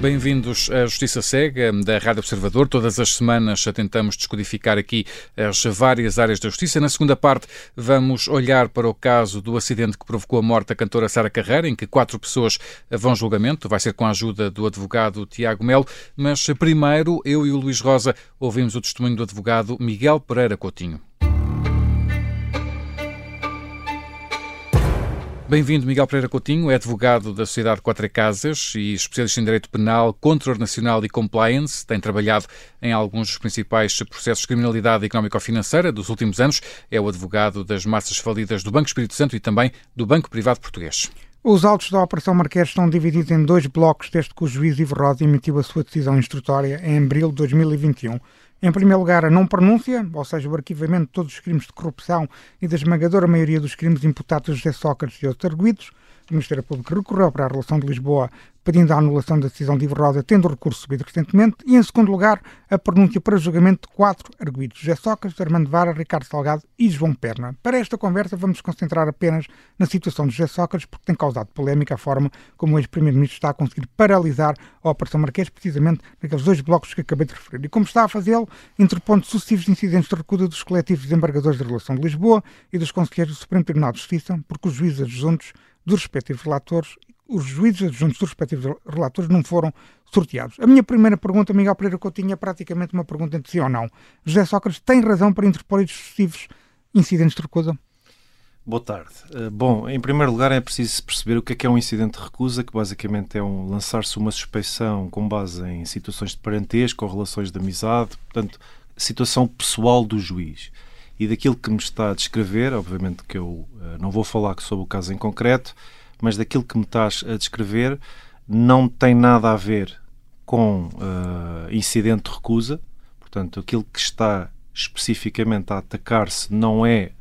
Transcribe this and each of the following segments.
Bem-vindos à Justiça Cega, da Rádio Observador. Todas as semanas tentamos descodificar aqui as várias áreas da justiça. Na segunda parte, vamos olhar para o caso do acidente que provocou a morte da cantora Sara Carreira, em que quatro pessoas vão julgamento. Vai ser com a ajuda do advogado Tiago Melo. Mas primeiro, eu e o Luís Rosa ouvimos o testemunho do advogado Miguel Pereira Coutinho. Bem-vindo, Miguel Pereira Coutinho, é advogado da Sociedade Quatro Casas e especialista em Direito Penal, Controle Nacional e Compliance. Tem trabalhado em alguns dos principais processos de criminalidade económico-financeira dos últimos anos. É o advogado das massas falidas do Banco Espírito Santo e também do Banco Privado Português. Os autos da Operação Marquês estão divididos em dois blocos desde que o juiz Ivo Rosa emitiu a sua decisão instrutória em abril de 2021. Em primeiro lugar, a não pronúncia, ou seja, o arquivamento de todos os crimes de corrupção e da esmagadora maioria dos crimes imputados a José Sócrates e outros arguídos. O Ministério Público recorreu para a relação de Lisboa pedindo a anulação da decisão de Ivo Rosa, tendo o recurso subido recentemente, e, em segundo lugar, a pronúncia para julgamento de quatro arguídos, José Sócrates, Armando Vara, Ricardo Salgado e João Perna. Para esta conversa, vamos concentrar apenas na situação de José Sócrates, porque tem causado polémica a forma como o ex-primeiro-ministro está a conseguir paralisar a Operação Marquês, precisamente naqueles dois blocos que acabei de referir. E como está a fazê-lo, interpondo sucessivos incidentes de recusa dos coletivos desembargadores da relação de Lisboa e dos conselheiros do Supremo Tribunal de Justiça, porque os juízes adjuntos dos respectivos relatores os juízes adjuntos dos respectivos relatores não foram sorteados. A minha primeira pergunta, Miguel Pereira Coutinho, é praticamente uma pergunta entre sim ou não. José Sócrates tem razão para interpor estes sucessivos incidentes de recusa? Boa tarde. Uh, bom, em primeiro lugar é preciso perceber o que é que é um incidente de recusa, que basicamente é um lançar-se uma suspeição com base em situações de parentesco ou relações de amizade, portanto, situação pessoal do juiz. E daquilo que me está a descrever, obviamente que eu uh, não vou falar sobre o caso em concreto, mas daquilo que me estás a descrever não tem nada a ver com uh, incidente de recusa. Portanto, aquilo que está especificamente a atacar-se não é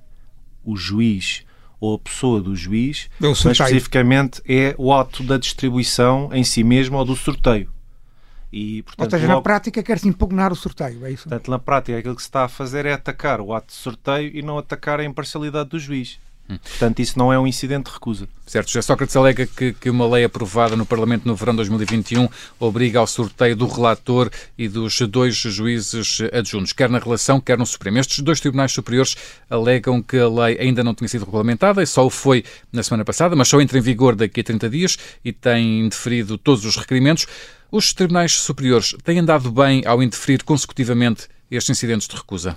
o juiz ou a pessoa do juiz, mas especificamente é o ato da distribuição em si mesmo ou do sorteio. E, portanto, ou seja, logo... na prática quer-se impugnar o sorteio, é isso? Portanto, na prática aquilo que se está a fazer é atacar o ato de sorteio e não atacar a imparcialidade do juiz. Portanto, isso não é um incidente de recusa. Certo. José Sócrates alega que, que uma lei aprovada no Parlamento no verão de 2021 obriga ao sorteio do relator e dos dois juízes adjuntos, quer na relação, quer no Supremo. Estes dois tribunais superiores alegam que a lei ainda não tinha sido regulamentada e só o foi na semana passada, mas só entra em vigor daqui a 30 dias e tem deferido todos os requerimentos. Os tribunais superiores têm andado bem ao indeferir consecutivamente estes incidentes de recusa?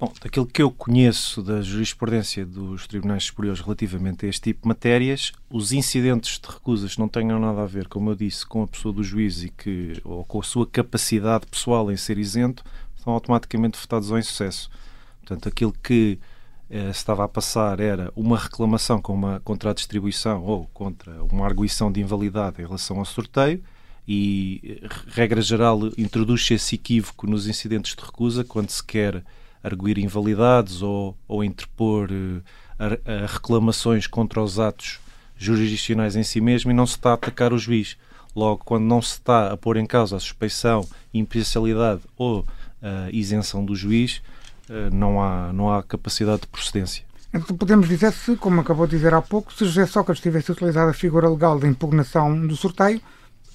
Bom, daquilo que eu conheço da jurisprudência dos tribunais superiores relativamente a este tipo de matérias, os incidentes de recusas não tenham nada a ver, como eu disse, com a pessoa do juiz e que, ou com a sua capacidade pessoal em ser isento, são automaticamente votados ao insucesso. Portanto, aquilo que eh, estava a passar era uma reclamação com uma, contra a distribuição ou contra uma arguição de invalidade em relação ao sorteio e, regra geral, introduz-se esse equívoco nos incidentes de recusa quando se quer arguir invalidades ou, ou interpor uh, a, a reclamações contra os atos jurisdicionais em si mesmo e não se está a atacar o juiz. Logo, quando não se está a pôr em causa a suspeição, imparcialidade ou uh, isenção do juiz, uh, não, há, não há capacidade de procedência. Então podemos dizer se, como acabou de dizer há pouco, se José Sócrates tivesse utilizado a figura legal de impugnação do sorteio,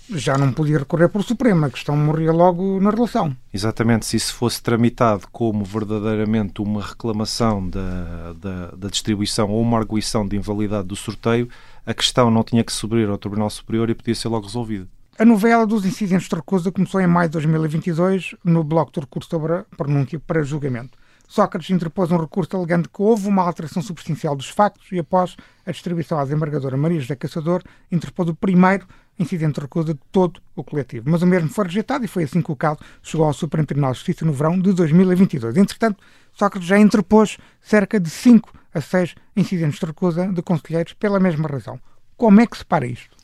já não podia recorrer para o Supremo, a questão morria logo na relação. Exatamente, se isso fosse tramitado como verdadeiramente uma reclamação da, da, da, distribuição ou uma arguição de invalidade do sorteio, a questão não tinha que subir ao Tribunal Superior e podia ser logo resolvida. A novela dos incidentes de recusa começou em maio de 2022 no bloco de recurso sobre a pronúncia para julgamento. Sócrates interpôs um recurso alegando que houve uma alteração substancial dos factos e, após a distribuição à desembargadora Maria José Caçador, interpôs o primeiro incidente de recusa de todo o coletivo. Mas o mesmo foi rejeitado e foi assim que o caso chegou ao Supremo Tribunal de Justiça no verão de 2022. Entretanto, Sócrates já interpôs cerca de 5 a 6 incidentes de recusa de conselheiros pela mesma razão. Como é que se para isto?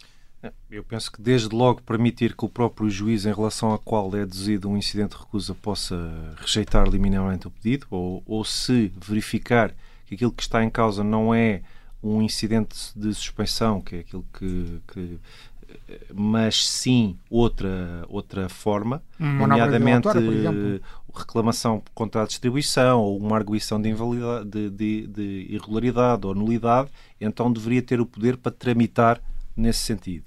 Eu penso que desde logo permitir que o próprio juiz, em relação ao qual é deduzido um incidente de recusa, possa rejeitar liminarmente o pedido, ou, ou se verificar que aquilo que está em causa não é um incidente de suspensão, que é aquilo que, que mas sim outra, outra forma, uma nomeadamente reclamação contra a distribuição ou uma arguição de, de, de, de irregularidade ou nulidade, então deveria ter o poder para tramitar nesse sentido.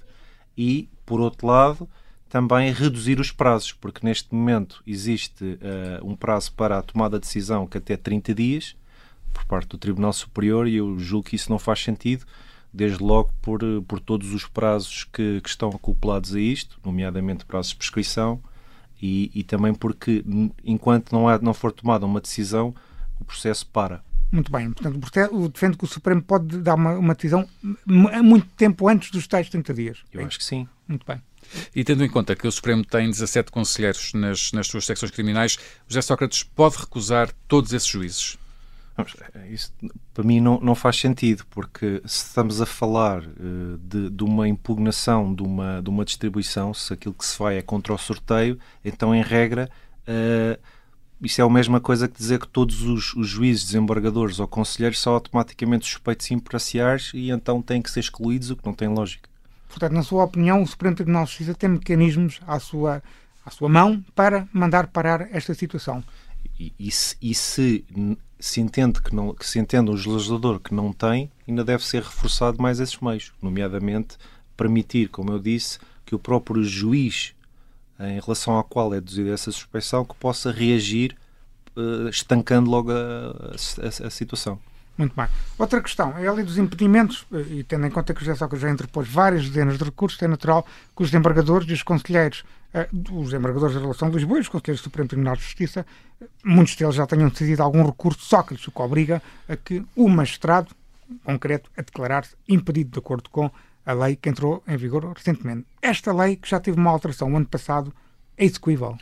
E, por outro lado, também reduzir os prazos, porque neste momento existe uh, um prazo para a tomada de decisão que até 30 dias por parte do Tribunal Superior e eu julgo que isso não faz sentido, desde logo por, por todos os prazos que, que estão acoplados a isto, nomeadamente prazos de prescrição, e, e também porque enquanto não, há, não for tomada uma decisão, o processo para. Muito bem. Portanto, o defende que o Supremo pode dar uma, uma decisão muito tempo antes dos tais 30 dias. Eu é acho que sim. Muito bem. E tendo em conta que o Supremo tem 17 conselheiros nas, nas suas secções criminais, José Sócrates pode recusar todos esses juízes? É, isso para mim não, não faz sentido, porque se estamos a falar uh, de, de, uma impugnação de uma, de uma distribuição, se aquilo que se vai é contra o sorteio, então, em regra, uh, isso é a mesma coisa que dizer que todos os, os juízes, desembargadores ou conselheiros são automaticamente suspeitos imparciais e então têm que ser excluídos, o que não tem lógica. Portanto, na sua opinião, o Supremo Tribunal de Justiça tem mecanismos à sua, à sua mão para mandar parar esta situação. E, e, se, e se, se, entende que, não, que se entende o legislador que não tem, ainda deve ser reforçado mais esses meios, nomeadamente permitir, como eu disse, que o próprio juiz, em relação ao qual é deduzida essa suspeição, que possa reagir uh, estancando logo a, a, a situação. Muito bem. Outra questão é a lei dos impedimentos, eh, e tendo em conta que o José Sócrates já interpôs várias dezenas de recursos, é natural que os desembargadores e os conselheiros, eh, os desembargadores da relação de Lisboa e do Supremo Tribunal de Justiça, eh, muitos deles já tenham decidido algum recurso, Sócrates, o que obriga a que o magistrado, concreto, a declarar-se impedido de acordo com a lei que entrou em vigor recentemente. Esta lei, que já teve uma alteração o ano passado, é execuível.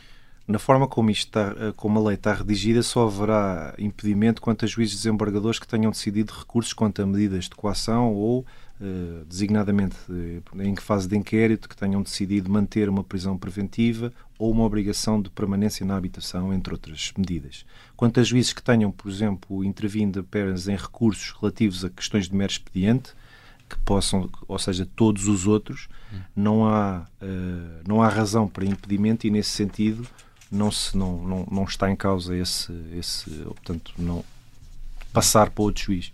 Na forma como, está, eh, como a lei está redigida, só haverá impedimento quanto a juízes desembargadores que tenham decidido recursos quanto a medidas de coação ou, eh, designadamente, eh, em que fase de inquérito, que tenham decidido manter uma prisão preventiva ou uma obrigação de permanência na habitação, entre outras medidas. Quanto a juízes que tenham, por exemplo, intervindo apenas em recursos relativos a questões de mero expediente, que possam, ou seja, todos os outros, não há, uh, não há razão para impedimento e, nesse sentido, não, se, não, não, não está em causa esse, esse portanto, não passar para outro juiz.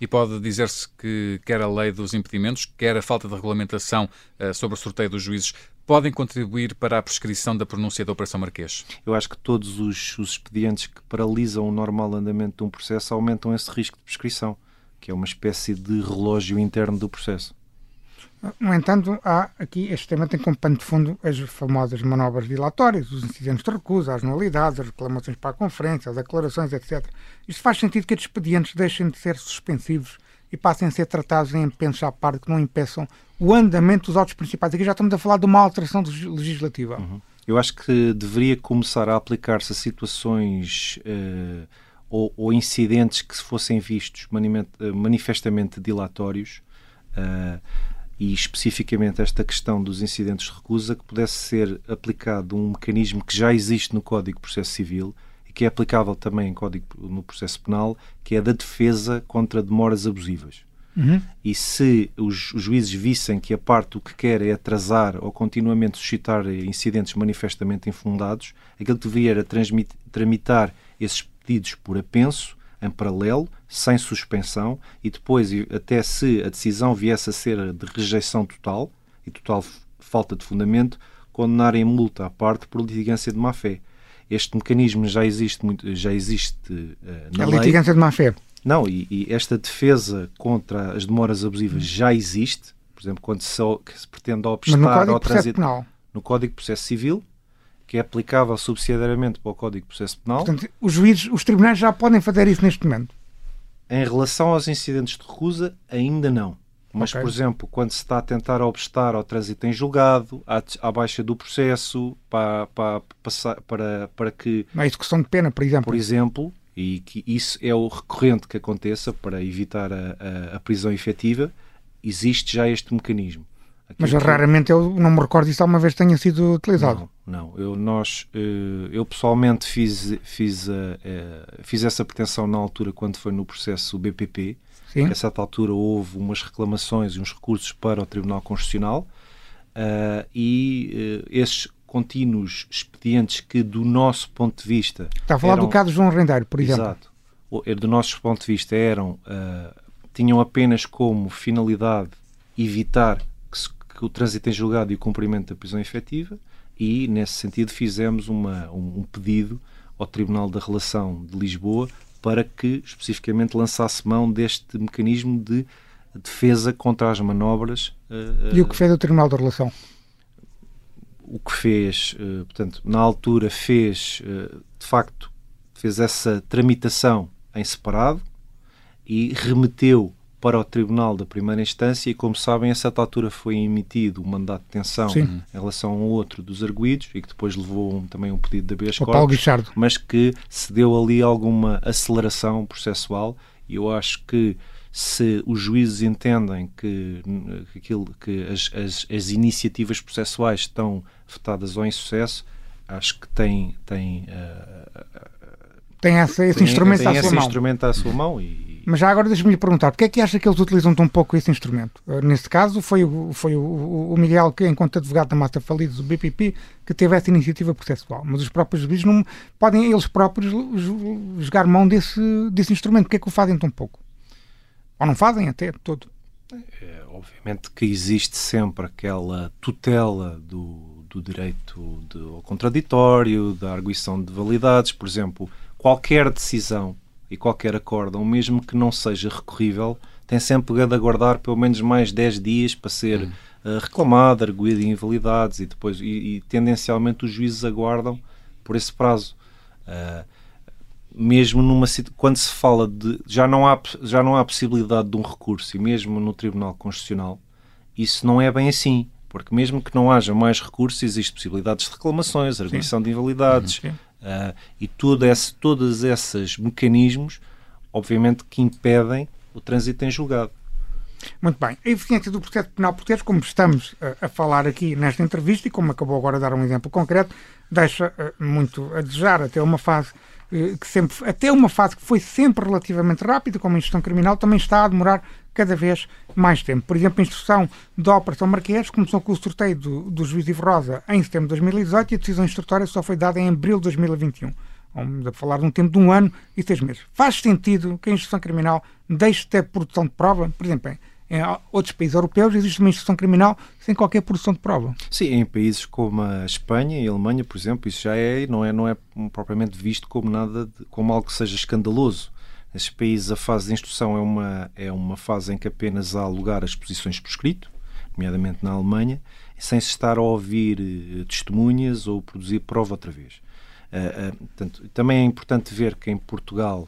E pode dizer-se que quer a lei dos impedimentos, quer a falta de regulamentação uh, sobre o sorteio dos juízes, podem contribuir para a prescrição da pronúncia da Operação Marquês? Eu acho que todos os, os expedientes que paralisam o normal andamento de um processo aumentam esse risco de prescrição, que é uma espécie de relógio interno do processo. No entanto, há aqui este tema tem como pano de fundo as famosas manobras dilatórias, os incidentes de recusa, as nulidades, as reclamações para a conferência, as declarações, etc. Isto faz sentido que estes expedientes deixem de ser suspensivos e passem a ser tratados em empenhos à parte que não impeçam o andamento dos autos principais. Aqui já estamos a falar de uma alteração legislativa. Uhum. Eu acho que deveria começar a aplicar-se a situações uh, ou, ou, incidentes que fossem vistos manifestamente dilatórios. Uh, e especificamente esta questão dos incidentes de recusa, que pudesse ser aplicado um mecanismo que já existe no Código de Processo Civil e que é aplicável também em código, no processo penal, que é da defesa contra demoras abusivas. Uhum. E se os, os, juízes vissem que a parte o que quer é atrasar ou continuamente suscitar incidentes manifestamente infundados, aquilo que devia era tramitar esses pedidos por apenso em paralelo, sem suspensão, e depois, até se a decisão viesse a ser de rejeição total e total falta de fundamento, condenar em multa à parte por litigância de má-fé. Este mecanismo já existe, muito, já existe uh, na a lei. A litigância de má-fé? Não, e, e, esta defesa contra as demoras abusivas já existe. Por exemplo, quando se, se pretende obstar ao trânsito... Penal. No Código de Processo Civil, que é aplicável subsidiariamente para o Código de Processo Penal. Portanto, os juízes, os tribunais já podem fazer isso neste momento? Em relação aos incidentes de recusa, ainda não. Mas, okay. por exemplo, quando se está a tentar obstar ao trânsito em julgado, à, à baixa do processo, para, para, para, para, que. A execução de pena, por exemplo. Por exemplo, e que isso é o recorrente que aconteça para evitar a, a, a prisão efetiva, existe já este mecanismo. Mas raramente eu não me recordo isso alguma vez tenha sido utilizado. Não, não. Eu, nós, eh, eu pessoalmente fiz, fiz, eh, eh, fiz essa pretensão na altura quando foi no processo BPP. Sim. A certa altura houve umas reclamações e uns recursos para o Tribunal Constitucional e esses contínuos expedientes que, do nosso ponto de vista. Está a falar eram, do caso João Rendeiro, por exemplo. Exato. Do nosso ponto de vista, eram, tinham apenas como finalidade evitar o trânsito em julgado e o cumprimento da prisão efetiva e, nesse sentido, fizemos uma, um, um pedido ao Tribunal da Relação de Lisboa para que especificamente lançasse mão deste mecanismo de defesa contra as manobras. Uh, e o que fez o Tribunal da Relação? O que fez, uh, portanto, na altura fez, uh, de facto, fez essa tramitação em separado e remeteu para o Tribunal da Primeira Instância e, como sabem, a certa altura foi emitido um mandato de detenção Sim. em relação a um outro dos arguídos e que depois levou um, também um pedido de habeas corpus, mas que se deu ali alguma aceleração processual. E eu acho que se os juízes entendem que, que, aquilo, que as, as, as iniciativas processuais estão votadas ao insucesso, acho que tem, tem, uh, tem essa, esse tem, instrumento, tem à, esse sua instrumento à sua mão e, mas já agora deixe-me lhe perguntar, porque é que acha que eles utilizam tão pouco esse instrumento? Uh, neste caso, foi, o, foi o, o Miguel, que, enquanto advogado da massa falidos do BPP, que teve essa iniciativa processual. Mas os próprios juízes não podem eles próprios jogar mão desse, desse instrumento. Porquê é que o fazem tão pouco? Ou não fazem até todo? É, obviamente que existe sempre aquela tutela do, do direito de, ao contraditório, da arguição de validades. Por exemplo, qualquer decisão e qualquer acórdão, mesmo que não seja recorrível, tem sempre de aguardar pelo menos mais 10 dias para ser uhum. uh, reclamado, arguído em invalidades e depois, e, e, tendencialmente os juízes aguardam por esse prazo. Uh, mesmo numa quando se fala de já não há já não há possibilidade de um recurso e mesmo no Tribunal Constitucional isso não é bem assim porque mesmo que não haja mais recursos existe possibilidades de reclamações arguição de invalidades uhum. Uh, e todo esse, todos esses mecanismos, obviamente, que impedem o trânsito em julgado. Muito bem. A eficiência do processo penal português, como estamos a, a falar aqui nesta entrevista e como acabou agora de dar um exemplo concreto, deixa uh, muito a desejar até uma fase uh, que sempre, até uma fase que foi sempre relativamente rápida, como a instrução criminal, também está a demorar cada vez mais tempo. Por exemplo, a instrução da Operação Marquês começou com o sorteio do, do juiz Ivo Rosa em setembro de 2018 e a decisão instrutória só foi dada em abril de 2021. Vamos a falar de um tempo de um ano e seis meses. Faz sentido que a instrução criminal deixe de ter produção de prova? Por exemplo, em, em outros países europeus existe uma instrução criminal sem qualquer produção de prova. Sim, em países como a Espanha e a Alemanha, por exemplo, isso já é, não é, não é propriamente visto como nada, de, como algo que seja escandaloso. Nesses países, a fase de instrução é uma, é uma fase em que apenas há lugar às posições por escrito, nomeadamente na Alemanha, sem se estar a ouvir uh, testemunhas ou produzir prova outra vez. Uh, uh, portanto, também é importante ver que em Portugal,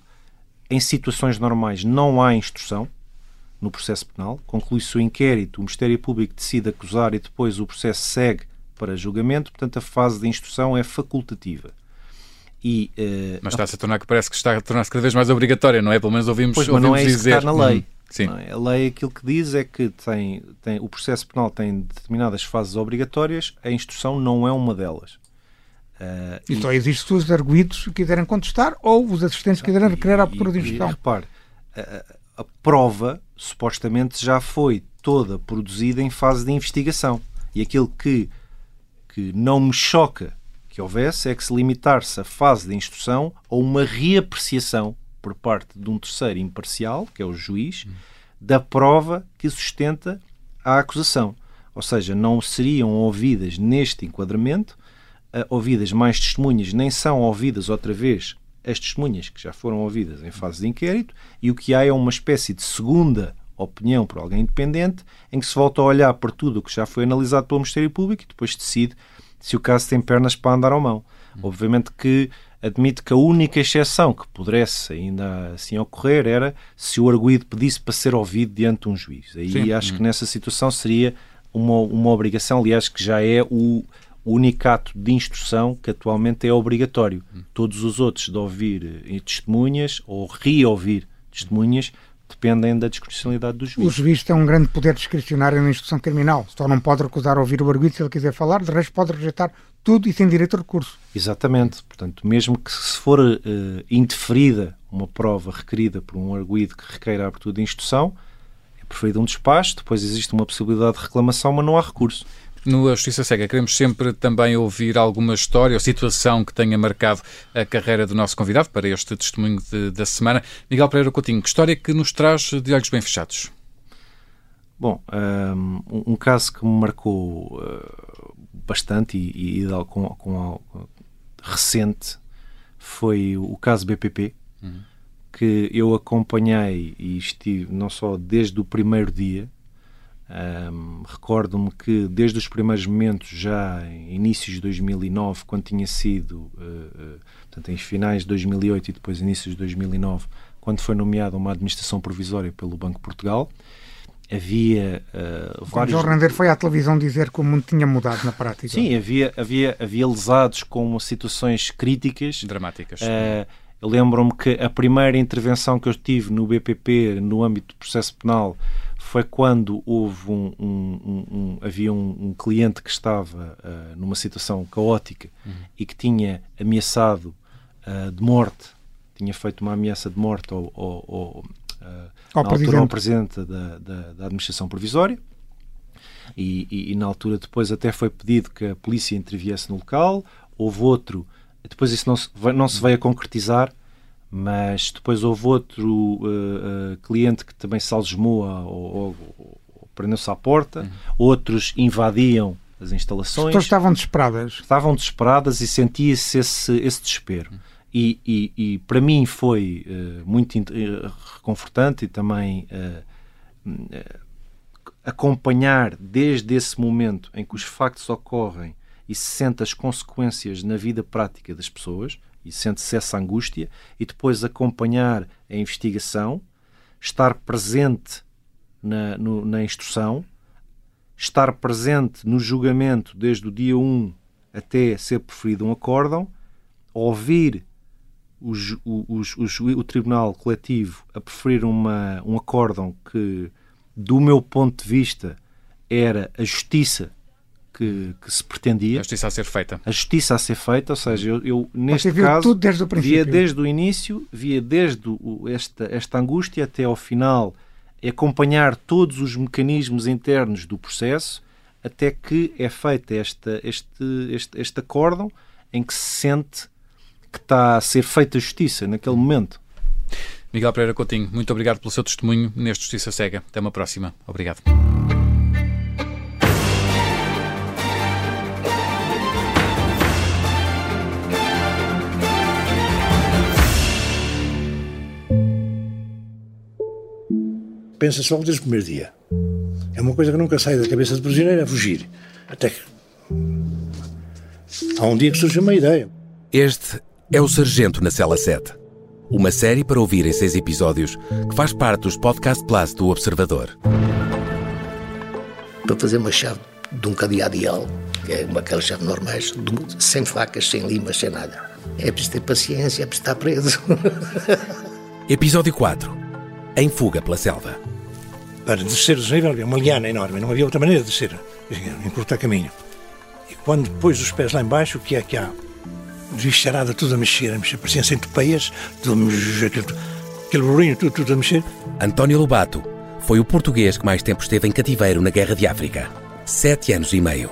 em situações normais, não há instrução no processo penal. Conclui-se o inquérito, o Ministério Público decide acusar e depois o processo segue para julgamento. Portanto, a fase de instrução é facultativa. E, uh, mas está-se a tornar que parece que está a tornar-se cada vez mais obrigatória, não é? Pelo menos ouvimos, pois, ouvimos não é dizer. está na lei. Hum, sim. É? A lei aquilo que diz é que tem, tem, o processo penal tem determinadas fases obrigatórias, a instrução não é uma delas. Uh, e, só existe se os arguídos quiserem contestar ou os assistentes quiserem requerer a abertura de instrução. E, repare, a, a prova supostamente já foi toda produzida em fase de investigação. E aquilo que, que não me choca que houvesse é que se limitar-se a fase de instrução a uma reapreciação por parte de um terceiro imparcial, que é o juiz, da prova que sustenta a acusação. Ou seja, não seriam ouvidas neste enquadramento, uh, ouvidas mais testemunhas, nem são ouvidas outra vez as testemunhas que já foram ouvidas em fase de inquérito, e o que há é uma espécie de segunda opinião por alguém independente, em que se volta a olhar para tudo o que já foi analisado pelo Ministério Público e depois decide se o caso tem pernas para andar ou mão. Obviamente que admite que a única exceção que pudesse ainda assim ocorrer era se o arguído pedisse para ser ouvido diante de um juiz. Aí Sim. acho que uhum. nessa situação seria uma, uma obrigação, aliás, que já é o único ato de instrução que atualmente é obrigatório. Todos os outros de ouvir eh, testemunhas ou reouvir testemunhas dependem da discricionalidade do juiz. O juiz tem um grande poder discricionário na instrução criminal. Só não pode recusar ouvir o arguido se ele quiser falar, de resto pode rejeitar tudo e sem direito a recurso. Exatamente. Portanto, mesmo que se for uh, indeferida uma prova requerida por um arguído que requeira a abertura de instrução, é preferido um despacho, depois existe uma possibilidade de reclamação, mas não há recurso. No Justiça Cega, queremos sempre também ouvir alguma história ou situação que tenha marcado a carreira do nosso convidado para este testemunho de, da semana. Miguel Pereira Coutinho, que história que nos traz de olhos bem fechados? Bom, um, um caso que me marcou uh, bastante e, e, com, com, recente foi o caso BPP, uhum. que eu acompanhei e estive não só desde o primeiro dia, um, Recordo-me que desde os primeiros momentos, já em inícios de 2009, quando tinha sido, uh, uh, portanto, em finais de 2008 e depois inícios de 2009, quando foi nomeada uma administração provisória pelo Banco de Portugal, havia uh, vários... João Render foi à televisão dizer que o mundo tinha mudado na prática. Sim, havia, havia, havia lesados com situações críticas. Dramáticas. Uh, lembro-me que a primeira intervenção que eu tive no BPP, no âmbito do processo penal, foi quando houve um, um, um havia um, cliente que estava uh, numa situação caótica uhum. e que tinha ameaçado uh, de morte, tinha feito uma ameaça de morte ao, ao, ao, uh, ao presidente. ao presidente da, da, da administração provisória. E, e, e, na altura depois até foi pedido que a polícia interviesse no local. Houve outro, depois isso não se, não se veio a concretizar, mas depois houve outro uh, uh, cliente que também se algemou ou, ou, ou prendeu-se à porta, uhum. outros invadiam as instalações. As pessoas estavam desesperadas. Estavam desesperadas e sentia-se esse, esse desespero. Uhum. E, e, e, para mim foi uh, muito reconfortante e também acompanhar desde esse momento em que os factos ocorrem e se sente as consequências na vida prática das pessoas, e sente-se essa angústia, e depois acompanhar a investigação, estar presente na, no, na instrução, estar presente no julgamento desde o dia 1 até ser preferido um acórdão, ouvir os, os, os, o Tribunal Coletivo a preferir uma, um acórdão que, do meu ponto de vista, era a justiça que, que, se pretendia. A justiça a ser feita. A justiça a ser feita, ou seja, eu, eu neste caso tudo desde o princípio. via desde o início, via desde o, esta, esta angústia até ao final, acompanhar todos os mecanismos internos do processo até que é feito esta, este, este, este acórdão em que se sente que está a ser feita justiça naquele momento. Miguel Pereira Coutinho, muito obrigado pelo seu testemunho neste Justiça Cega. Até uma próxima. Obrigado. Pensa-se logo desde o primeiro dia. É uma coisa que nunca sai da cabeça do prisioneiro, é fugir. Até que. Há um dia que surge uma ideia. Este é o Sargento na Cela 7. Uma série para ouvir em seis episódios que faz parte dos Podcast Plus do Observador. Para fazer uma chave de um cadeado ideal, que é uma aquelas chaves normais, sem facas, sem limas, sem nada. É preciso ter paciência, é preciso estar preso. Episódio 4. Em fuga pela selva para descer o desnível havia uma liana enorme, não havia outra maneira de descer, encurtar caminho. E quando pôs os pés lá embaixo, o que é que há? Bicharada tudo a mexer, a mexer, pareciam a mexer, aquele burrinho, tudo, tudo a mexer. António Lobato foi o português que mais tempo esteve em cativeiro na Guerra de África. Sete anos e meio.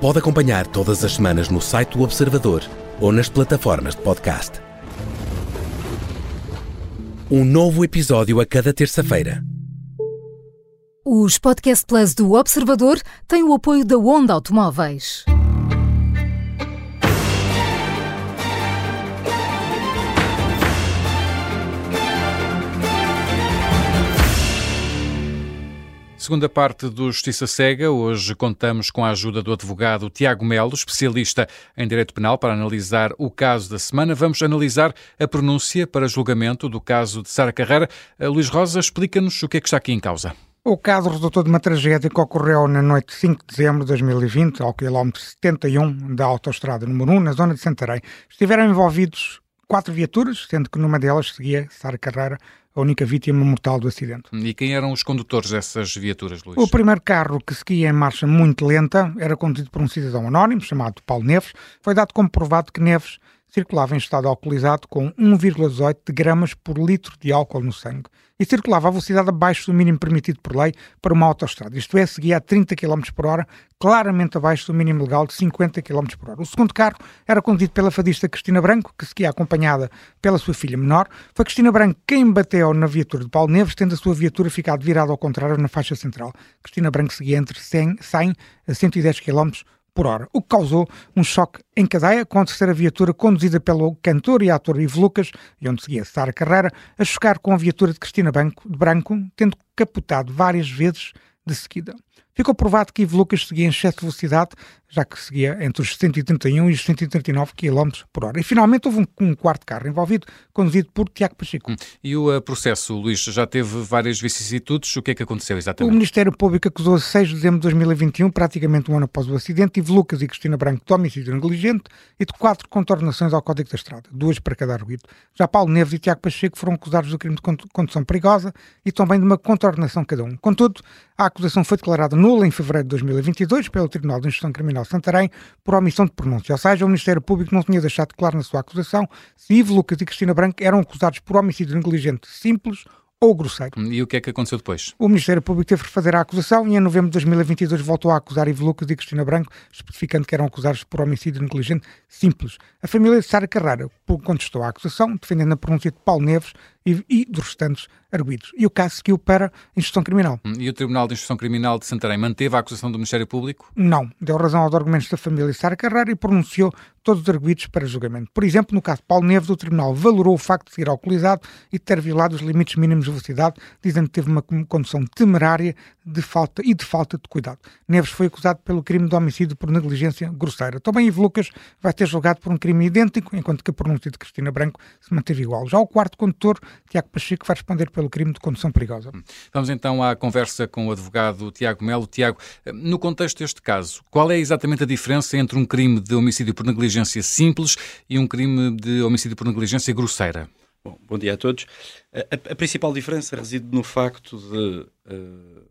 Pode acompanhar todas as semanas no site do Observador ou nas plataformas de podcast. Um novo episódio a cada terça-feira. Os Podcast Plus do Observador têm o apoio da Onda Automóveis. Segunda parte do Justiça Cega. Hoje contamos com a ajuda do advogado Tiago Melo, especialista em direito penal, para analisar o caso da semana. Vamos analisar a pronúncia para julgamento do caso de Sara Carreira. Luís Rosa, explica-nos o que é que está aqui em causa. O caso resultou de uma tragédia que ocorreu na noite de 5 de dezembro de 2020, ao quilómetro 71 da autoestrada número 1, na zona de Santarém. Estiveram envolvidos quatro viaturas, sendo que numa delas seguia Sara Carreira, a única vítima mortal do acidente. E quem eram os condutores dessas viaturas, Luís? O primeiro carro, que seguia em marcha muito lenta, era conduzido por um cidadão anónimo, chamado Paulo Neves. Foi dado como provado que Neves circulava em estado alcoolizado com 1,18 gramas por litro de álcool no sangue e circulava a velocidade abaixo do mínimo permitido por lei para uma autoestrada, isto é, seguia a 30 km por hora, claramente abaixo do mínimo legal de 50 km por hora. O segundo carro era conduzido pela fadista Cristina Branco, que seguia acompanhada pela sua filha menor. Foi Cristina Branco quem bateu na viatura de Paulo Neves, tendo a sua viatura ficado virada ao contrário na faixa central. Cristina Branco seguia entre 100, 100 a 110 km por hora, o que causou um choque em cadeia com a terceira viatura conduzida pelo cantor e ator Ivo Lucas, e onde seguia Sara Carreira, a chocar com a viatura de Cristina Branco, de Branco, tendo capotado várias vezes de seguida. Ficou provado que Ivo Lucas seguia em excesso de velocidade, já que seguia entre os 131 e os 139 km por hora. E finalmente houve um, um quarto carro envolvido, conduzido por Tiago Pacheco. Hum. E o uh, processo, Luís, já teve várias vicissitudes. O que é que aconteceu exatamente? O Ministério Público acusou a 6 de dezembro de 2021, praticamente um ano após o acidente, Ivo Lucas e Cristina Branco de homicídio negligente e de quatro contornações ao Código da Estrada, duas para cada arguido. Já Paulo Neves e Tiago Pacheco foram acusados do crime de condução perigosa e também de uma contornação cada um. Contudo, a acusação foi declarada nula em fevereiro de 2022 pelo Tribunal de Instrução Criminal de Santarém por omissão de pronúncia. Ou seja, o Ministério Público não tinha deixado claro na sua acusação se Ivo Lucas e Cristina Branco eram acusados por homicídio negligente simples ou grosseiro. E o que é que aconteceu depois? O Ministério Público teve que fazer a acusação e em novembro de 2022 voltou a acusar Ivo Lucas e Cristina Branco, especificando que eram acusados por homicídio negligente simples. A família de Sara Carrara contestou a acusação, defendendo a pronúncia de Paulo Neves e, e dos restantes arguídos. E o caso seguiu para a instrução criminal. E o Tribunal de Instrução Criminal de Santarém manteve a acusação do Ministério Público? Não. Deu razão aos argumentos da família Sara Carrara e pronunciou todos os arguídos para julgamento. Por exemplo, no caso de Paulo Neves, o Tribunal valorou o facto de ser alcoolizado e de ter violado os limites mínimos de velocidade, dizendo que teve uma condução temerária de falta e de falta de cuidado. Neves foi acusado pelo crime de homicídio por negligência grosseira. Também Ivo Lucas vai ter julgado por um crime idêntico, enquanto que a pronúncia de Cristina Branco se manteve igual. Já o quarto condutor, Tiago Pacheco, vai responder pelo crime de condução perigosa. Vamos então à conversa com o advogado Tiago Melo. Tiago, no contexto deste caso, qual é exatamente a diferença entre um crime de homicídio por negligência simples e um crime de homicídio por negligência grosseira? Bom, bom dia a todos. A, a, principal diferença reside no facto de, uh,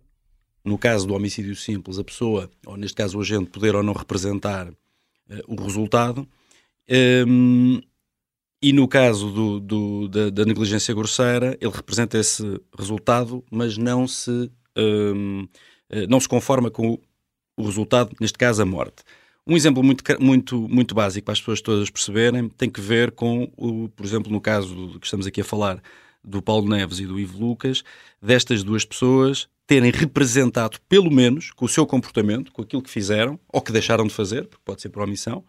no caso do homicídio simples, a pessoa, ou neste caso o agente, poder ou não representar uh, o resultado. Um, ehm, e no caso do, do, da, da, negligência grosseira, ele representa esse resultado, mas não se, um, eh, não se conforma com o, resultado, neste caso a morte. Um exemplo muito, muito, muito básico para as pessoas todas perceberem tem que ver com, o, por exemplo, no caso do, que estamos aqui a falar, do Paulo Neves e do Ivo Lucas, destas duas pessoas terem representado, pelo menos, com o seu comportamento, com aquilo que fizeram, ou que deixaram de fazer, porque pode ser por omissão,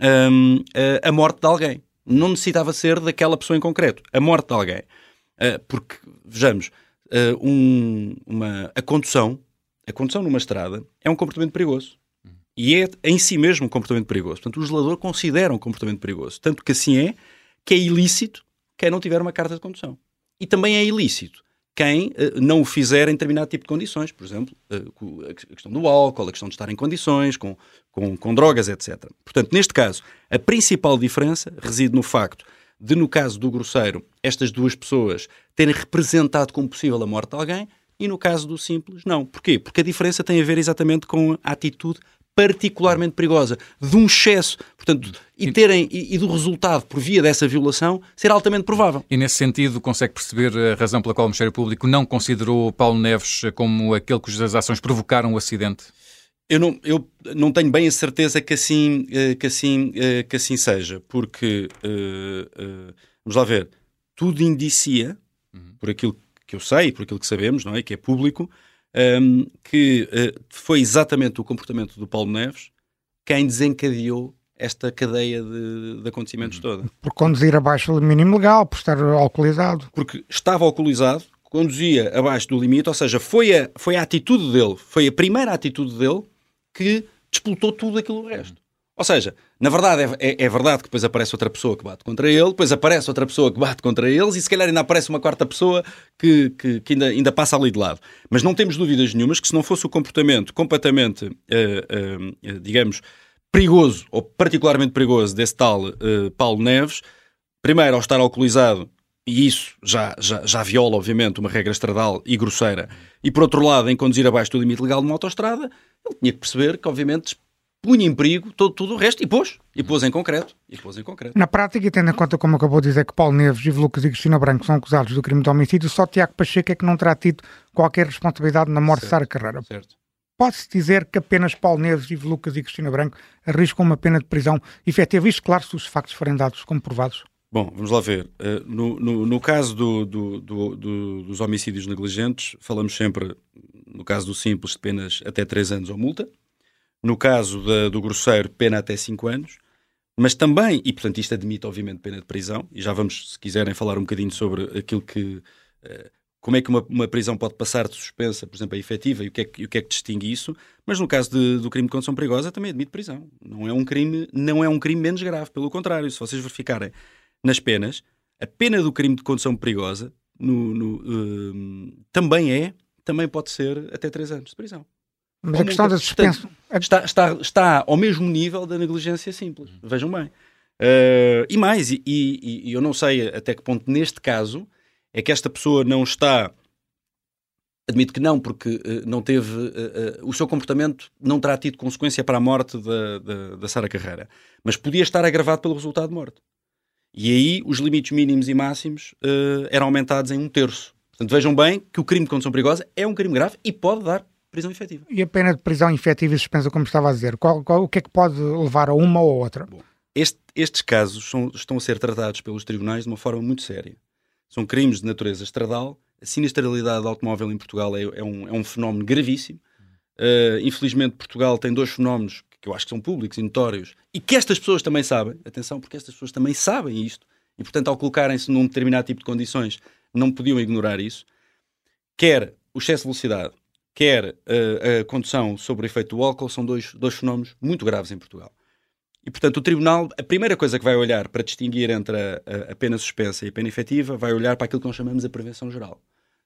um, a, a morte de alguém não necessitava ser daquela pessoa em concreto, a morte de alguém. Uh, porque, vejamos, uh, um, uma, a condução, a condução numa estrada é um comportamento perigoso. E é em si mesmo um comportamento perigoso. Portanto, o legislador considera um comportamento perigoso. Tanto que assim é que é ilícito quem não tiver uma carta de condução. E também é ilícito quem uh, não o fizer em determinado tipo de condições, por exemplo, uh, a questão do álcool, a questão de estar em condições, com, com, com, drogas, etc. Portanto, neste caso, a principal diferença reside no facto de, no caso do grosseiro, estas duas pessoas terem representado como possível a morte de alguém e no caso do simples, não. Porquê? Porque a diferença tem a ver exatamente com a atitude particularmente perigosa, de um excesso, portanto, e, terem, e, e, do resultado por via dessa violação ser altamente provável. E nesse sentido, consegue perceber a razão pela qual o Ministério Público não considerou Paulo Neves como aquele cujas ações provocaram o acidente? Eu não, eu não tenho bem a certeza que assim, eh, que assim, eh, que assim seja, porque, uh, vamos lá ver, tudo indicia, uhum. por aquilo que eu sei, por aquilo que sabemos, não é, que é público, um, que uh, foi exatamente o comportamento do Paulo Neves quem desencadeou esta cadeia de, de acontecimentos toda. Por conduzir abaixo do mínimo legal, por estar alcoolizado. Porque estava alcoolizado, conduzia abaixo do limite, ou seja, foi a, foi a atitude dele, foi a primeira atitude dele que despoltou tudo aquilo resto. Ou seja, na verdade, é, é, é, verdade que depois aparece outra pessoa que bate contra ele, depois aparece outra pessoa que bate contra eles e se calhar ainda aparece uma quarta pessoa que, que, que ainda, ainda passa ali de lado. Mas não temos dúvidas nenhumas que se não fosse o comportamento completamente, uh, uh, digamos, perigoso ou particularmente perigoso desse tal uh, Paulo Neves, primeiro ao estar alcoolizado, e isso já, já, já viola, obviamente, uma regra estradal e grosseira, e por outro lado, em conduzir abaixo do limite legal de uma autostrada, ele tinha que perceber que, obviamente, punha em perigo todo, tudo o resto e pôs, e pôs em concreto. E pôs em concreto. Na prática, e tendo em conta, como acabou de dizer, que Paulo Neves, Ivo Lucas e Cristina Branco são acusados do crime de homicídio, só Tiago Pacheco é que não terá tido qualquer responsabilidade na morte Certo. de Sara Carreira. Certo. Pode-se dizer que apenas Paulo Neves, Ivo Lucas e Cristina Branco arriscam uma pena de prisão efetiva, isto claro se os factos forem dados como provados. Bom, vamos lá ver. Uh, no, no, no caso do- do- do- dos homicídios negligentes, falamos sempre, no caso do simples, de penas até 3 anos ou multa. No caso da- do grosseiro, pena até 5 anos. Mas também, e portanto isto admite obviamente pena de prisão, e já vamos, se quiserem, falar um bocadinho sobre aquilo que... uh, como é que uma, uma prisão pode passar de suspensa, por exemplo, a efetiva, e o que é que, o que, é que distingue isso. Mas no caso de- do crime de condução perigosa, também admite prisão. Não é um crime, não é um crime menos grave, pelo contrário. Se vocês verificarem nas penas, a pena do crime de condução perigosa no- no, hum, também é, também pode ser até 3 anos de prisão. Mas a questão da suspensa. Está, está, está ao mesmo nível da negligência simples. Vejam bem. Uh, e mais, e, e- e eu não sei até que ponto neste caso é que esta pessoa não está. Admito que não, porque eh, não teve. eh, o seu comportamento não terá tido consequência para a morte da, da, da Sara Carreira. Mas podia estar agravado pelo resultado de morte. E aí os limites mínimos e máximos eram aumentados em um terço. Portanto, vejam bem que o crime de condução perigosa é um crime grave e pode dar prisão efetiva. E a pena de prisão efetiva e suspensa, como estava a dizer, qual, qual- o que é que pode levar a uma ou outra? Este- estes casos são- estão a ser tratados pelos tribunais de uma forma muito séria. São crimes de natureza estradal. A sinistralidade do automóvel em Portugal é, é um, é um fenómeno gravíssimo. Uh, infelizmente, Portugal tem dois fenómenos que eu acho que são públicos e notórios e que estas pessoas também sabem. Atenção, porque estas pessoas também sabem isto. E, portanto, ao colocarem-se num determinado tipo de condições, não podiam ignorar isso. Quer o excesso de velocidade, quer uh, a condução sob o efeito do álcool, são dois, dois fenómenos muito graves em Portugal. E, portanto, o Tribunal, a primeira coisa que vai olhar para distinguir entre a, a- a pena suspensa e a pena efetiva, vai olhar para aquilo que nós chamamos a prevenção geral.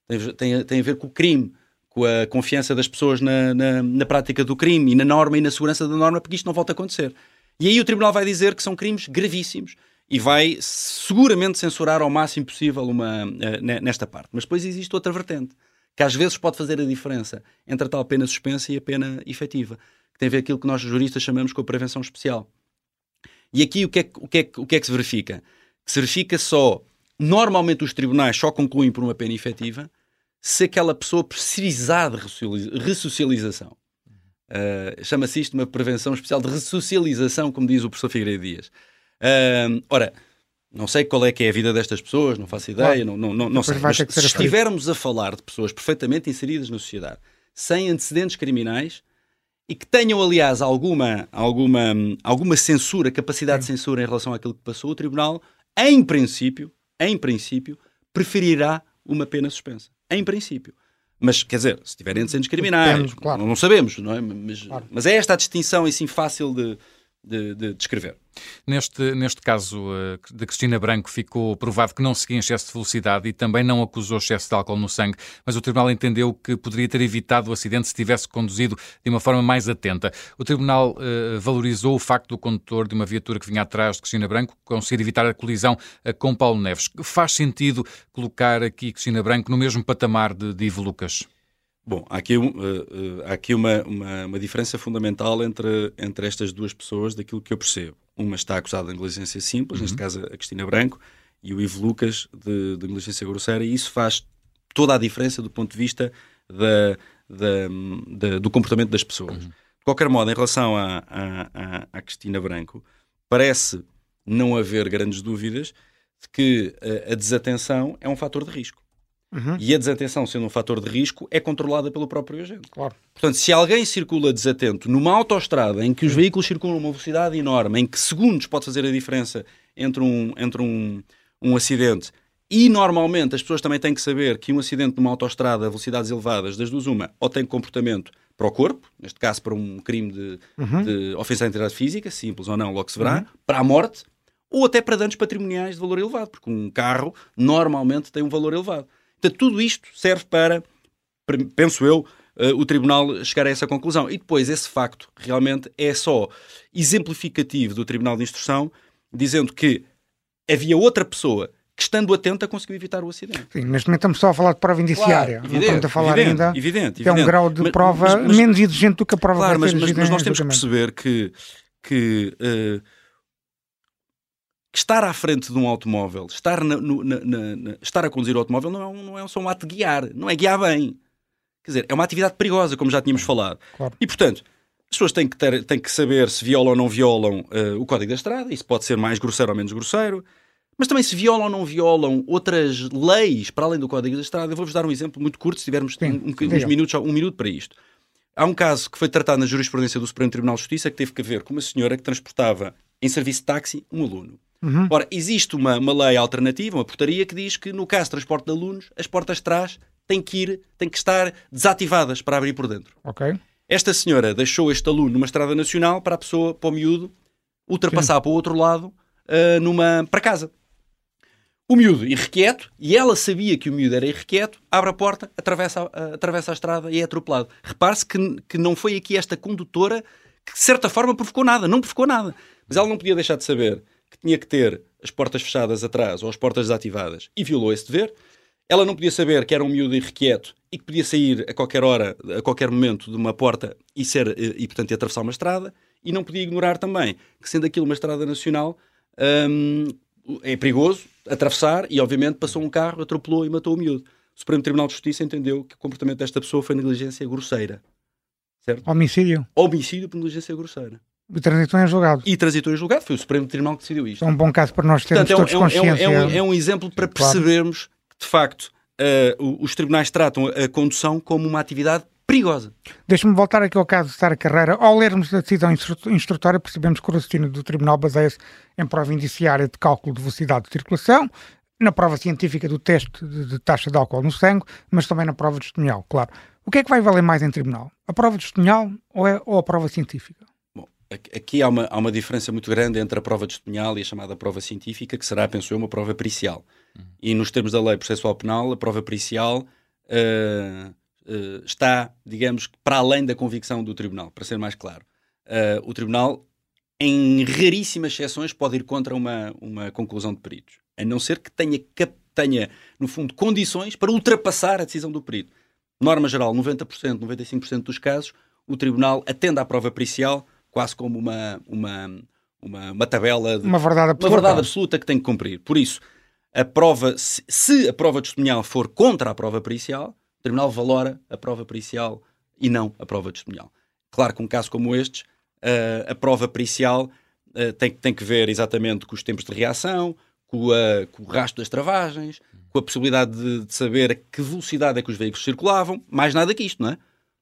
Tem, tem, tem a ver com o crime, com a confiança das pessoas na, na, na prática do crime e na norma e na segurança da norma, porque isto não volta a acontecer. E aí o Tribunal vai dizer que são crimes gravíssimos e vai seguramente censurar ao máximo possível uma, eh, ne- nesta parte. Mas depois existe outra vertente, que às vezes pode fazer a diferença entre a tal pena suspensa e a pena efetiva, que tem a ver aquilo que nós juristas chamamos com a prevenção especial. E aqui o que, é, que- o, que é, o que é que se verifica? Que se verifica só, normalmente os tribunais só concluem por uma pena efetiva se aquela pessoa precisar de ressocializa- ressocialização. Uh, Chama-se isto uma prevenção especial de ressocialização, como diz o professor Figueiredo Dias. Uh, ora, não sei qual é que é a vida destas pessoas, não faço ideia, não, não, não, não sei. Mas se estivermos a falar de pessoas perfeitamente inseridas na sociedade, sem antecedentes criminais, e que tenham, aliás, alguma, alguma, alguma censura, capacidade de censura em relação àquilo que passou, o Tribunal, em princípio, em princípio, preferirá uma pena suspensa. Em princípio. Mas, quer dizer, se tiverem antecedentes criminais, claro. não sabemos, não é? Mas, Claro. mas é esta a distinção, assim, fácil de, de, de descrever. Neste, neste caso eh, de Cristina Branco, ficou provado que não seguia em excesso de velocidade e também não acusou excesso de álcool no sangue, mas o Tribunal entendeu que poderia ter evitado o acidente se tivesse conduzido de uma forma mais atenta. O Tribunal eh, valorizou o facto do condutor de uma viatura que vinha atrás de Cristina Branco conseguir evitar a colisão eh, com Paulo Neves. Faz sentido colocar aqui Cristina Branco no mesmo patamar de, de Ivo Lucas? Bom, há aqui, um, eh, eh, há aqui uma, uma, uma diferença fundamental entre, entre estas duas pessoas, daquilo que eu percebo. Uma está acusada de negligência simples, neste caso a Cristina Branco, e o Ivo Lucas de, de negligência grosseira, e isso faz toda a diferença do ponto de vista da, da- da- do comportamento das pessoas. De qualquer modo, em relação à, Cristina Branco, parece não haver grandes dúvidas de que eh, a desatenção é um fator de risco. Uhum. E a desatenção, sendo um fator de risco, é controlada pelo próprio agente. Claro. Portanto, se alguém circula desatento numa autoestrada em que os veículos circulam a uma velocidade enorme, em que segundos pode fazer a diferença entre um, entre um, um acidente, e normalmente as pessoas também têm que saber que um acidente numa autoestrada a velocidades elevadas, das duas uma, ou tem comportamento para o corpo, neste caso para um crime de, de ofensa à integridade física, simples ou não, logo se verá, para a morte, ou até para danos patrimoniais de valor elevado, porque um carro normalmente tem um valor elevado. Portanto, tudo isto serve para, penso eu, eh, o Tribunal chegar a essa conclusão. E depois, esse facto realmente é só exemplificativo do Tribunal de Instrução, dizendo que havia outra pessoa que estando atenta conseguiu evitar o acidente. Sim, neste momento estamos só a falar de prova indiciária. Claro, não estamos a falar evidente, ainda evidente, que é um evidente. grau de prova mas- mas- menos exigente do que a prova Claro, mas, mas- nós temos que perceber que, que, eh, que estar à frente de um automóvel, estar, na- no- na- na- estar a conduzir o automóvel não é, um, não é só um ato de guiar, não é guiar bem. Quer dizer, é uma atividade perigosa, como já tínhamos falado. Claro. E, portanto, as pessoas têm que, ter, têm que saber se violam ou não violam eh, o Código da Estrada, isso pode ser mais grosseiro ou menos grosseiro, mas também se violam ou não violam outras leis para além do Código da Estrada. Eu vou-vos dar um exemplo muito curto, se tivermos Sim, um, um, uns minutos, um minuto para isto. Há um caso que foi tratado na jurisprudência do Supremo Tribunal de Justiça que teve que ver com uma senhora que transportava em serviço de táxi um aluno. Uhum. Ora, existe uma, uma lei alternativa, uma portaria, que diz que no caso de transporte de alunos, as portas de trás têm que ir, têm que estar desativadas para abrir por dentro. Ok. Esta senhora deixou este aluno numa estrada nacional para a pessoa, para o miúdo, ultrapassar para o outro lado, ah, numa, para casa. O miúdo irrequieto, e ela sabia que o miúdo era irrequieto, abre a porta, atravessa, a- atravessa a estrada e é atropelado. Repare-se que, que não foi aqui esta condutora que, de certa forma, provocou nada. Não provocou nada. Mas ela não podia deixar de saber que tinha que ter as portas fechadas atrás ou as portas desativadas e violou esse dever. Ela não podia saber que era um miúdo irrequieto e que podia sair a qualquer hora, a qualquer momento de uma porta e, ser, eh, e portanto, atravessar uma estrada. E não podia ignorar também que, sendo aquilo uma estrada nacional, hum, é perigoso atravessar e, obviamente, passou um carro, atropelou e matou o miúdo. O Supremo Tribunal de Justiça entendeu que o comportamento desta pessoa foi negligência grosseira. Homicídio. Homicídio por negligência grosseira. E transitou em julgado. E transitou em julgado. Foi o Supremo Tribunal que decidiu isto. É um bom caso para nós termos Portanto, é um, todos é um- é um- consciência. é um- é um exemplo para Claro. percebermos que, de facto, o- os tribunais tratam a condução como uma atividade perigosa. Deixa-me voltar aqui ao caso de Sara Carreira. Ao lermos a decisão instru- instrutória, percebemos que o raciocínio do Tribunal baseia-se em prova indiciária de cálculo de velocidade de circulação, na prova científica do teste de, de taxa de álcool no sangue, mas também na prova testemunhal, claro. O que é que vai valer mais em tribunal? A prova testemunhal ou, é, ou a prova científica? Aqui- há uma, há uma diferença muito grande entre a prova testemunhal e a chamada prova científica, que será, penso eu, uma prova pericial. E nos termos da lei processual penal, a prova pericial eh, eh, está, digamos, para além da convicção do tribunal, para ser mais claro. Eh, o tribunal, em raríssimas exceções, pode ir contra uma, uma conclusão de peritos, a não ser que tenha, tenha, no fundo, condições para ultrapassar a decisão do perito. Norma geral, 90%, 95% dos casos, o tribunal atende à prova pericial quase como uma, uma, uma, uma tabela de, Uma verdade uma absoluta. verdade absoluta que tem que cumprir. Por isso, a prova, se, se a prova testemunhal for contra a prova pericial, o tribunal valora a prova pericial e não a prova testemunhal. Claro que um caso como estes, eh, a prova pericial eh, tem, tem que ver exatamente com os tempos de reação, com, a- com o rastro das travagens, com a possibilidade de, de saber a que velocidade é que os veículos circulavam, mais nada que isto, não é?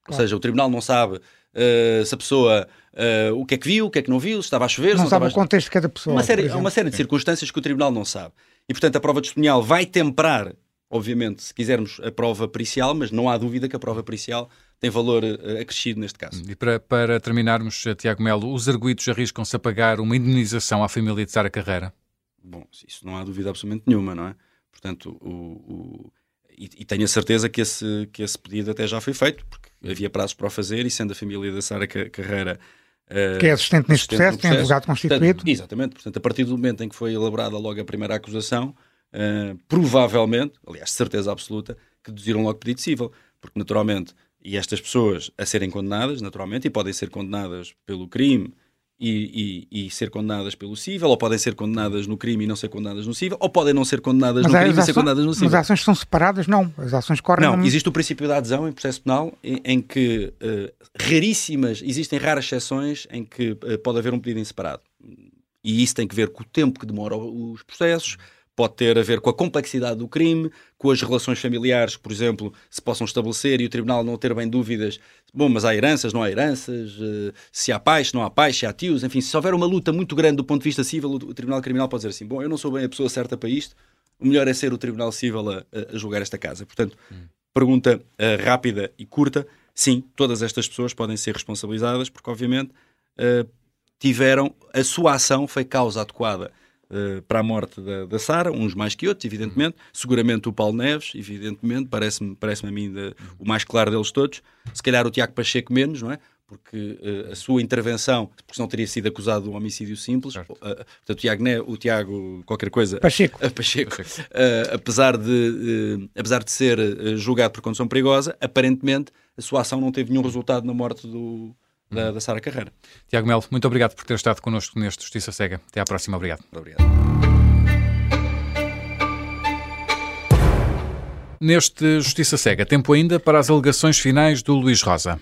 Ou seja, o tribunal não sabe eh, se a pessoa eh, o que é que viu, o que é que não viu, se estava a chover, se Não não sabe estava o a contexto de cada pessoa. uma série, uma série de circunstâncias que o Tribunal não sabe. E, portanto, a prova testemunhal vai temperar, obviamente, se quisermos, a prova pericial, mas não há dúvida que a prova pericial tem valor eh, acrescido neste caso. E para, para terminarmos, Tiago Melo, os arguídos arriscam-se a pagar uma indenização à família de Sara Carreira? Bom, isso não há dúvida absolutamente nenhuma, não é? Portanto, o, o- e, e tenho a certeza que esse, que esse pedido até já foi feito, porque havia prazos para o fazer e sendo a família da Sara Ca- Carreira eh, Que é assistente neste assistente processo, no tem advogado constituído. Portanto, exatamente. Portanto, a partir do momento em que foi elaborada logo a primeira acusação, eh, provavelmente, aliás, certeza absoluta, que deduziram logo pedido civil. Porque, naturalmente, e estas pessoas a serem condenadas, naturalmente, e podem ser condenadas pelo crime e, e- e ser condenadas pelo civil, ou podem ser condenadas no crime e não ser condenadas no civil, ou podem não ser condenadas Mas no crime e ser condenadas no mas civil. as ações são separadas? Não. As ações correm... Não, no- existe o princípio da adesão em processo penal, em, em que eh, raríssimas, existem raras exceções em que eh, pode haver um pedido em separado. E isso tem que ver com o tempo que demoram os processos, pode ter a ver com a complexidade do crime, com as relações familiares, por exemplo, se possam estabelecer e o tribunal não ter bem dúvidas, bom, mas há heranças, não há heranças, eh, se há pais, não há pais, se há tios, enfim, se houver uma luta muito grande do ponto de vista civil, o, tribunal criminal pode dizer assim, bom, eu não sou bem a pessoa certa para isto, o melhor é ser o tribunal civil a, a- julgar esta casa. Portanto, pergunta eh, rápida e curta, sim, todas estas pessoas podem ser responsabilizadas, porque obviamente eh, tiveram, a sua ação foi causa adequada eh, para a morte da, da Sara, uns mais que outros, evidentemente. Seguramente o Paulo Neves, evidentemente, parece-me parece a mim de- o mais claro deles todos. Se calhar o Tiago Pacheco menos, não é? porque uh, a sua intervenção, porque senão teria sido acusado de um homicídio simples. Uh, portanto, o Tiago, né, o Tiago qualquer coisa. Pacheco. Uh, Pacheco. Pacheco. apesar, de, apesar de ser julgado por condição perigosa, aparentemente a sua ação não teve nenhum resultado na morte do, da, da Sara Carreira. Tiago Melo, muito obrigado por ter estado connosco neste Justiça Cega. Até à próxima. Obrigado. Obrigado. Neste Justiça Cega, tempo ainda para as alegações finais do Luís Rosa.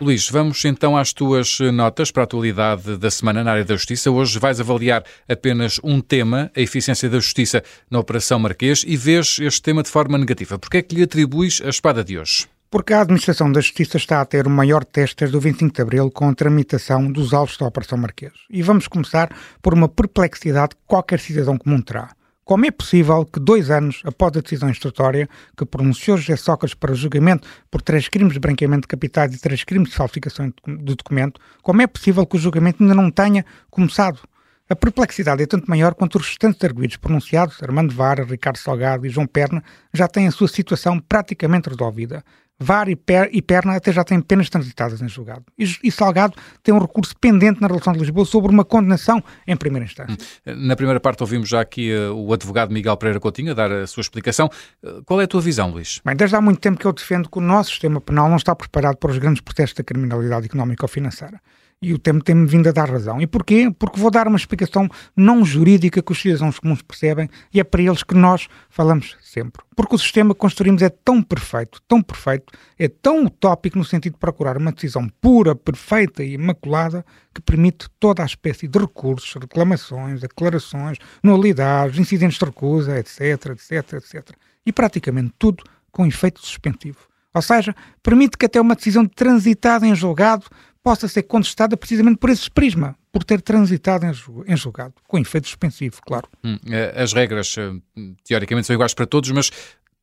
Luís, vamos então às tuas notas para a atualidade da semana na área da Justiça. Hoje vais avaliar apenas um tema, a eficiência da Justiça na Operação Marquês, e vês este tema de forma negativa. Porquê é que lhe atribuis a espada de hoje? Porque a Administração da Justiça está a ter o maior teste desde o 25 de Abril com a tramitação dos autos da Operação Marquês. E vamos começar por uma perplexidade que qualquer cidadão comum terá. Como é possível que, dois anos após a decisão instrutória que pronunciou José Sócrates para o julgamento por três crimes de branqueamento de capitais e três crimes de falsificação de documento, como é possível que o julgamento ainda não tenha começado? A perplexidade é tanto maior quanto os restantes arguidos pronunciados, Armando Vara, Ricardo Salgado e João Perna, já têm a sua situação praticamente resolvida. VAR e, per, e Perna até já têm penas transitadas em julgado. E, e, Salgado tem um recurso pendente na relação de Lisboa sobre uma condenação em primeira instância. Hum. Na primeira parte ouvimos já aqui uh, o advogado Miguel Pereira Coutinho a dar a sua explicação. Uh, qual é a tua visão, Luís? Bem, desde há muito tempo que eu defendo que o nosso sistema penal não está preparado para os grandes protestos da criminalidade económica ou financeira e o tempo tem-me vindo a dar razão. E porquê? Porque vou dar uma explicação não jurídica que os cidadãos comuns percebem e é para eles que nós falamos sempre. Porque o sistema que construímos é tão perfeito, tão perfeito, é tão utópico no sentido de procurar uma decisão pura, perfeita e imaculada que permite toda a espécie de recursos, reclamações, declarações, nulidades, incidentes de recusa, etc, etc, etc. E praticamente tudo com efeito suspensivo. Ou seja, permite que até uma decisão transitada em julgado possa ser contestada precisamente por esse prisma, por ter transitado em julgado, com efeito suspensivo, claro. Hum, eh, as regras, eh, teoricamente, são iguais para todos, mas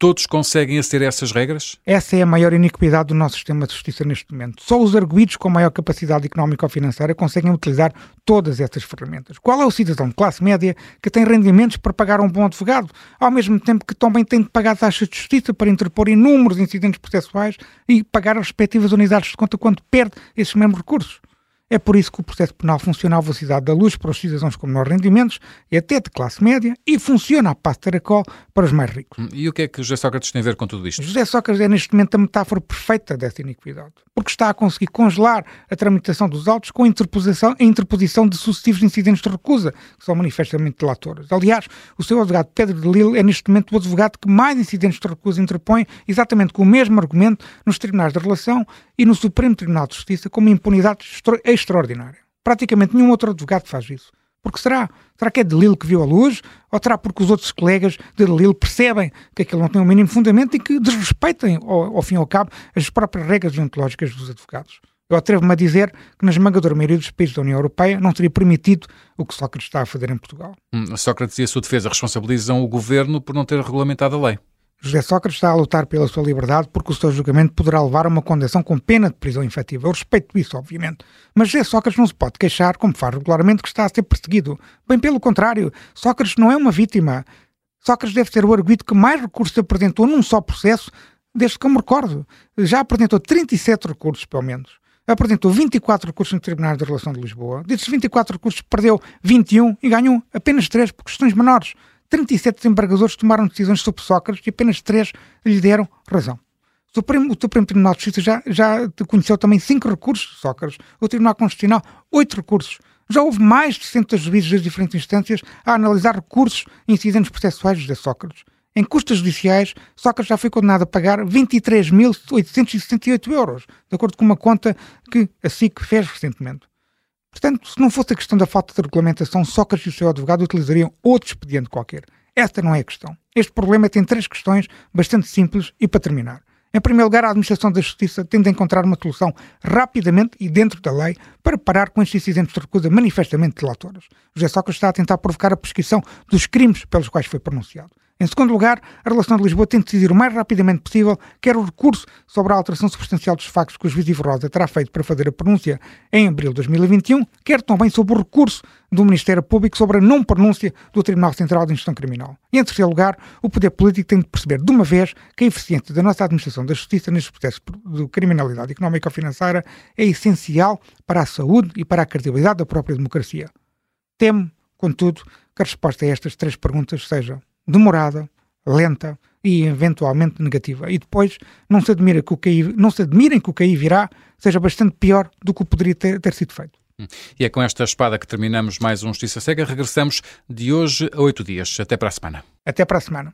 todos conseguem aceder a essas regras? Essa é a maior iniquidade do nosso sistema de justiça neste momento. Só os arguídos com maior capacidade económica ou financeira conseguem utilizar todas essas ferramentas. Qual é o cidadão de classe média que tem rendimentos para pagar um bom advogado, ao mesmo tempo que também tem de pagar taxas de justiça para interpor inúmeros incidentes processuais e pagar as respectivas unidades de conta quando perde esses mesmos recursos? É por isso que o processo penal funciona à velocidade da luz para os cidadãos com menores rendimentos e até de classe média e funciona a passo de caracol para os mais ricos. E o que é que José Sócrates tem a ver com tudo isto? José Sócrates é neste momento a metáfora perfeita dessa iniquidade, porque está a conseguir congelar a tramitação dos autos com a interposição, a interposição de sucessivos incidentes de recusa, que são manifestamente delatores. Aliás, o seu advogado Pedro de Lille é neste momento o advogado que mais incidentes de recusa interpõe, exatamente com o mesmo argumento, nos tribunais de relação e no Supremo Tribunal de Justiça, com uma impunidade extraordinária. Praticamente nenhum outro advogado faz isso. Porque será? Será que é de Lille que viu a luz? Ou será porque os outros colegas de Lille percebem que aquilo não tem o mínimo fundamento e que desrespeitem, ao, ao fim e ao cabo, as próprias regras deontológicas dos advogados? Eu atrevo-me a dizer que na esmagadora maioria dos países da União Europeia não seria permitido o que Sócrates está a fazer em Portugal. Hum, Sócrates e a sua defesa responsabilizam o governo por não ter regulamentado a lei. José Sócrates está a lutar pela sua liberdade porque o seu julgamento poderá levar a uma condenação com pena de prisão efetiva. Eu respeito isso, obviamente. Mas José Sócrates não se pode queixar, como faz regularmente, que está a ser perseguido. Bem pelo contrário, Sócrates não é uma vítima. Sócrates deve ser o arguido que mais recursos apresentou num só processo, desde que eu me recordo. Já apresentou 37 recursos, pelo menos. Apresentou 24 recursos no Tribunal de Relação de Lisboa. Desses 24 recursos, perdeu 21 e ganhou apenas 3 por questões menores. 37 desembargadores tomaram decisões sobre Sócrates e apenas 3 lhe deram razão. O Supremo, o Supremo Tribunal de Justiça já, já conheceu também 5 recursos de Sócrates. O Tribunal Constitucional, 8 recursos. Já houve mais de 60 juízes das diferentes instâncias a analisar recursos e incidentes processuais de Sócrates. Em custas judiciais, Sócrates já foi condenado a pagar 23.868 euros, de acordo com uma conta que a SIC fez recentemente. Portanto, se não fosse a questão da falta de regulamentação, Sócrates e o seu advogado utilizariam outro expediente qualquer. Esta não é a questão. Este problema tem três questões bastante simples e para terminar. Em primeiro lugar, a Administração da Justiça tende a encontrar uma solução rapidamente e dentro da lei para parar com estes incidentes de recusa manifestamente delatórios. José Sócrates está a tentar provocar a prescrição dos crimes pelos quais foi pronunciado. Em segundo lugar, a relação de Lisboa tem de decidir o mais rapidamente possível quer o recurso sobre a alteração substancial dos factos que o juiz Ivo Rosa terá feito para fazer a pronúncia em abril de 2021, quer também sobre o recurso do Ministério Público sobre a não pronúncia do Tribunal Central de Instrução Criminal. E, em terceiro lugar, o poder político tem de perceber de uma vez que a eficiência da nossa administração da justiça nestes processos de criminalidade económica ou financeira é essencial para a saúde e para a credibilidade da própria democracia. Temo, contudo, que a resposta a estas três perguntas seja demorada, lenta e eventualmente negativa. E depois não se, admira que o CAI, não se admirem que o CAI virá seja bastante pior do que poderia ter, ter sido feito. E é com esta espada que terminamos mais um Justiça Cega. Regressamos de hoje a oito dias. Até para a semana. Até para a semana.